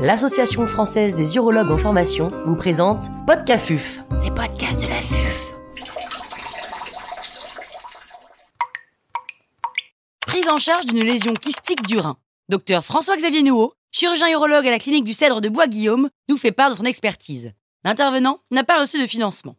l'Association française des urologues en formation vous présente Podcafuf, les podcasts de la FUF. Prise en charge d'une lésion kystique du rein. Docteur François-Xavier Nouveau, chirurgien urologue à la clinique du Cèdre de Bois-Guillaume, nous fait part de son expertise. L'intervenant n'a pas reçu de financement.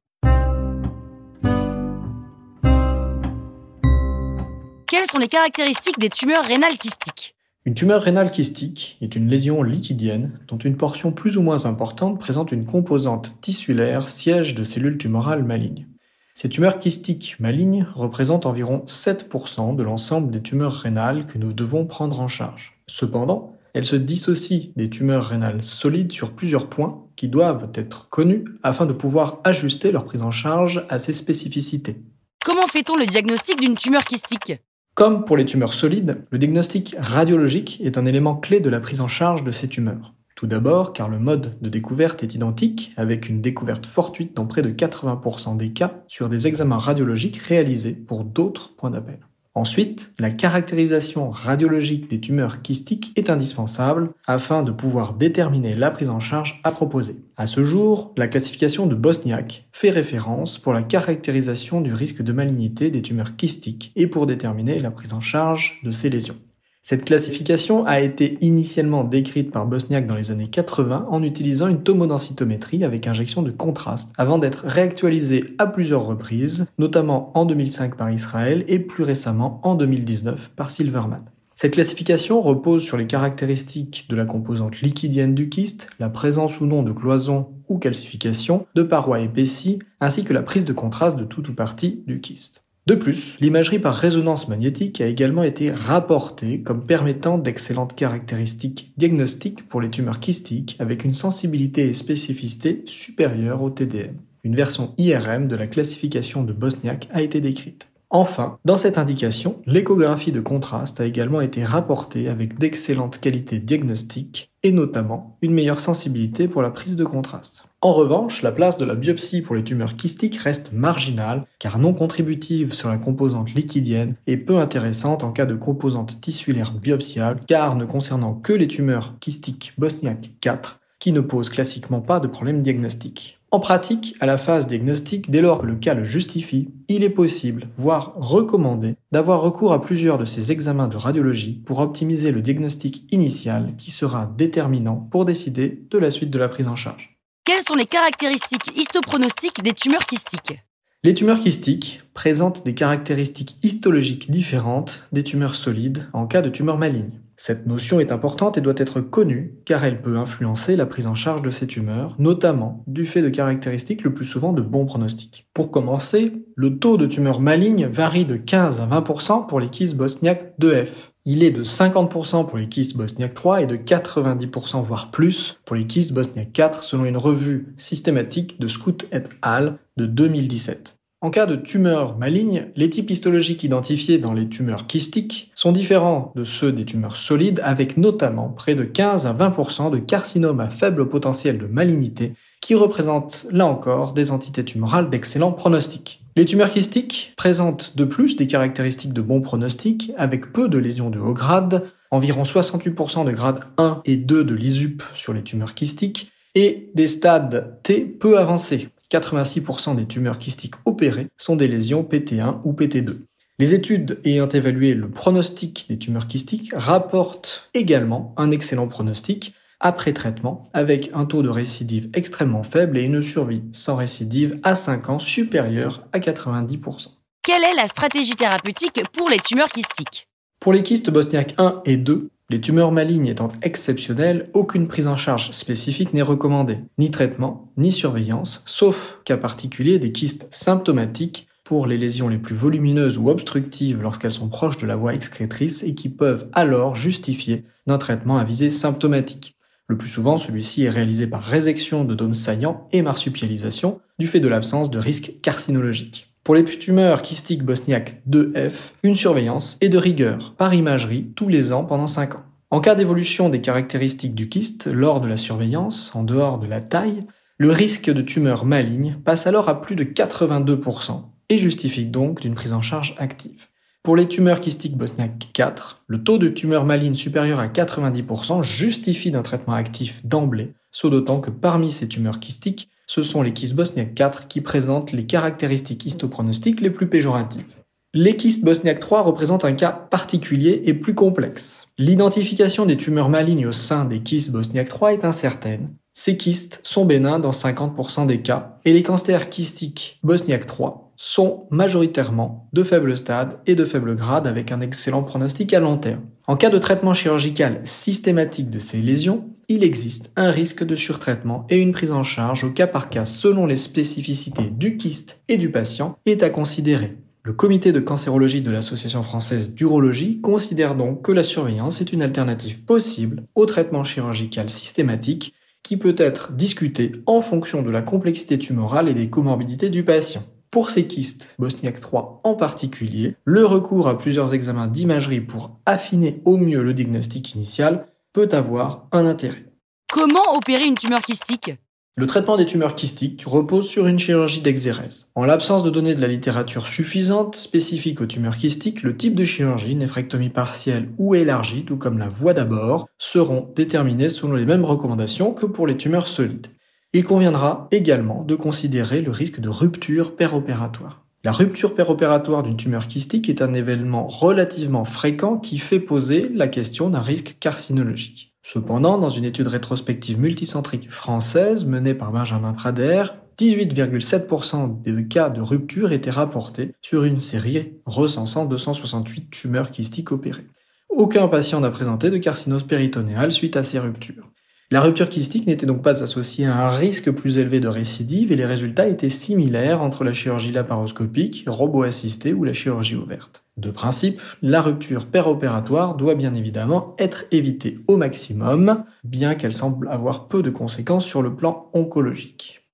Quelles sont les caractéristiques des tumeurs rénales kystiques Une tumeur rénale kystique est une lésion liquidienne dont une portion plus ou moins importante présente une composante tissulaire siège de cellules tumorales malignes. Ces tumeurs kystiques malignes représentent environ 7% de l'ensemble des tumeurs rénales que nous devons prendre en charge. Cependant, elles se dissocient des tumeurs rénales solides sur plusieurs points qui doivent être connus afin de pouvoir ajuster leur prise en charge à ces spécificités. Comment fait-on le diagnostic d'une tumeur kystique comme pour les tumeurs solides, le diagnostic radiologique est un élément clé de la prise en charge de ces tumeurs. Tout d'abord car le mode de découverte est identique, avec une découverte fortuite dans près de 80% des cas sur des examens radiologiques réalisés pour d'autres points d'appel. Ensuite, la caractérisation radiologique des tumeurs kystiques est indispensable afin de pouvoir déterminer la prise en charge à proposer. À ce jour, la classification de Bosniak fait référence pour la caractérisation du risque de malignité des tumeurs kystiques et pour déterminer la prise en charge de ces lésions. Cette classification a été initialement décrite par Bosniak dans les années 80 en utilisant une tomodensitométrie avec injection de contraste, avant d'être réactualisée à plusieurs reprises, notamment en 2005 par Israël et plus récemment en 2019 par Silverman. Cette classification repose sur les caractéristiques de la composante liquidienne du kyste, la présence ou non de cloisons ou calcification, de parois épaissies, ainsi que la prise de contraste de tout ou partie du kyste. De plus, l'imagerie par résonance magnétique a également été rapportée comme permettant d'excellentes caractéristiques diagnostiques pour les tumeurs kystiques avec une sensibilité et spécificité supérieures au TDM. Une version IRM de la classification de Bosniak a été décrite. Enfin, dans cette indication, l'échographie de contraste a également été rapportée avec d'excellentes qualités diagnostiques et notamment une meilleure sensibilité pour la prise de contraste. En revanche, la place de la biopsie pour les tumeurs kystiques reste marginale car non contributive sur la composante liquidienne et peu intéressante en cas de composante tissulaire biopsiable car ne concernant que les tumeurs kystiques Bosniak 4 qui ne posent classiquement pas de problème diagnostique. En pratique, à la phase diagnostique, dès lors que le cas le justifie, il est possible, voire recommandé, d'avoir recours à plusieurs de ces examens de radiologie pour optimiser le diagnostic initial qui sera déterminant pour décider de la suite de la prise en charge. Quelles sont les caractéristiques histopronostiques des tumeurs kystiques Les tumeurs kystiques présentent des caractéristiques histologiques différentes des tumeurs solides en cas de tumeurs malignes. Cette notion est importante et doit être connue car elle peut influencer la prise en charge de ces tumeurs, notamment du fait de caractéristiques le plus souvent de bons pronostics. Pour commencer, le taux de tumeurs malignes varie de 15 à 20% pour les kystes bosniaques 2F. Il est de 50% pour les kystes bosniaques 3 et de 90% voire plus pour les kystes bosniaques 4 selon une revue systématique de Scout et al. de 2017. En cas de tumeur maligne, les types histologiques identifiés dans les tumeurs kystiques sont différents de ceux des tumeurs solides avec notamment près de 15 à 20% de carcinomes à faible potentiel de malignité qui représentent là encore des entités tumorales d'excellent pronostic. Les tumeurs kystiques présentent de plus des caractéristiques de bon pronostic avec peu de lésions de haut grade, environ 68% de grade 1 et 2 de l'ISUP sur les tumeurs kystiques et des stades T peu avancés, 86% des tumeurs kystiques opérées sont des lésions PT1 ou PT2. Les études ayant évalué le pronostic des tumeurs kystiques rapportent également un excellent pronostic après traitement avec un taux de récidive extrêmement faible et une survie sans récidive à 5 ans supérieure à 90%. Quelle est la stratégie thérapeutique pour les tumeurs kystiques? Pour les kystes bosniaques 1 et 2, les tumeurs malignes étant exceptionnelles, aucune prise en charge spécifique n'est recommandée, ni traitement, ni surveillance, sauf cas particulier des kystes symptomatiques pour les lésions les plus volumineuses ou obstructives lorsqu'elles sont proches de la voie excrétrice et qui peuvent alors justifier d'un traitement à visée symptomatique. Le plus souvent, celui-ci est réalisé par résection de dômes saillants et marsupialisation du fait de l'absence de risque carcinologique. Pour les tumeurs kystiques bosniaques 2F, une surveillance est de rigueur par imagerie tous les ans pendant 5 ans. En cas d'évolution des caractéristiques du kyste lors de la surveillance, en dehors de la taille, le risque de tumeur maligne passe alors à plus de 82% et justifie donc d'une prise en charge active. Pour les tumeurs kystiques Bosniak 4, le taux de tumeur maligne supérieur à 90% justifie d'un traitement actif d'emblée, sauf d'autant que parmi ces tumeurs kystiques, ce sont les kystes Bosniak 4 qui présentent les caractéristiques histopronostiques les plus péjoratives. Les kystes Bosniak 3 représentent un cas particulier et plus complexe. L'identification des tumeurs malignes au sein des kystes Bosniak 3 est incertaine. Ces kystes sont bénins dans 50% des cas et les cancers kystiques Bosniak 3 sont majoritairement de faible stade et de faible grade avec un excellent pronostic à long terme. En cas de traitement chirurgical systématique de ces lésions, il existe un risque de surtraitement et une prise en charge au cas par cas selon les spécificités du kyste et du patient est à considérer. Le comité de cancérologie de l'Association française d'urologie considère donc que la surveillance est une alternative possible au traitement chirurgical systématique qui peut être discuté en fonction de la complexité tumorale et des comorbidités du patient. Pour ces kystes, Bosniak 3 en particulier, le recours à plusieurs examens d'imagerie pour affiner au mieux le diagnostic initial peut avoir un intérêt. Comment opérer une tumeur kystique? Le traitement des tumeurs kystiques repose sur une chirurgie d'exérèse. En l'absence de données de la littérature suffisante spécifique aux tumeurs kystiques, le type de chirurgie, néphrectomie partielle ou élargie, tout comme la voie d'abord, seront déterminés selon les mêmes recommandations que pour les tumeurs solides. Il conviendra également de considérer le risque de rupture péropératoire. La rupture péropératoire d'une tumeur kystique est un événement relativement fréquent qui fait poser la question d'un risque carcinologique. Cependant, dans une étude rétrospective multicentrique française menée par Benjamin Prader, 18,7% des cas de rupture étaient rapportés sur une série recensant 268 tumeurs kystiques opérées. Aucun patient n'a présenté de carcinose péritonéale suite à ces ruptures. La rupture kystique n'était donc pas associée à un risque plus élevé de récidive et les résultats étaient similaires entre la chirurgie laparoscopique, robot-assistée ou la chirurgie ouverte. De principe, la rupture péropératoire doit bien évidemment être évitée au maximum, bien qu'elle semble avoir peu de conséquences sur le plan oncologique.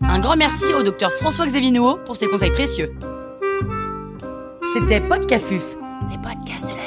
Un grand merci au docteur François-Xavier pour ses conseils précieux. C'était Podcafuf, les podcasts de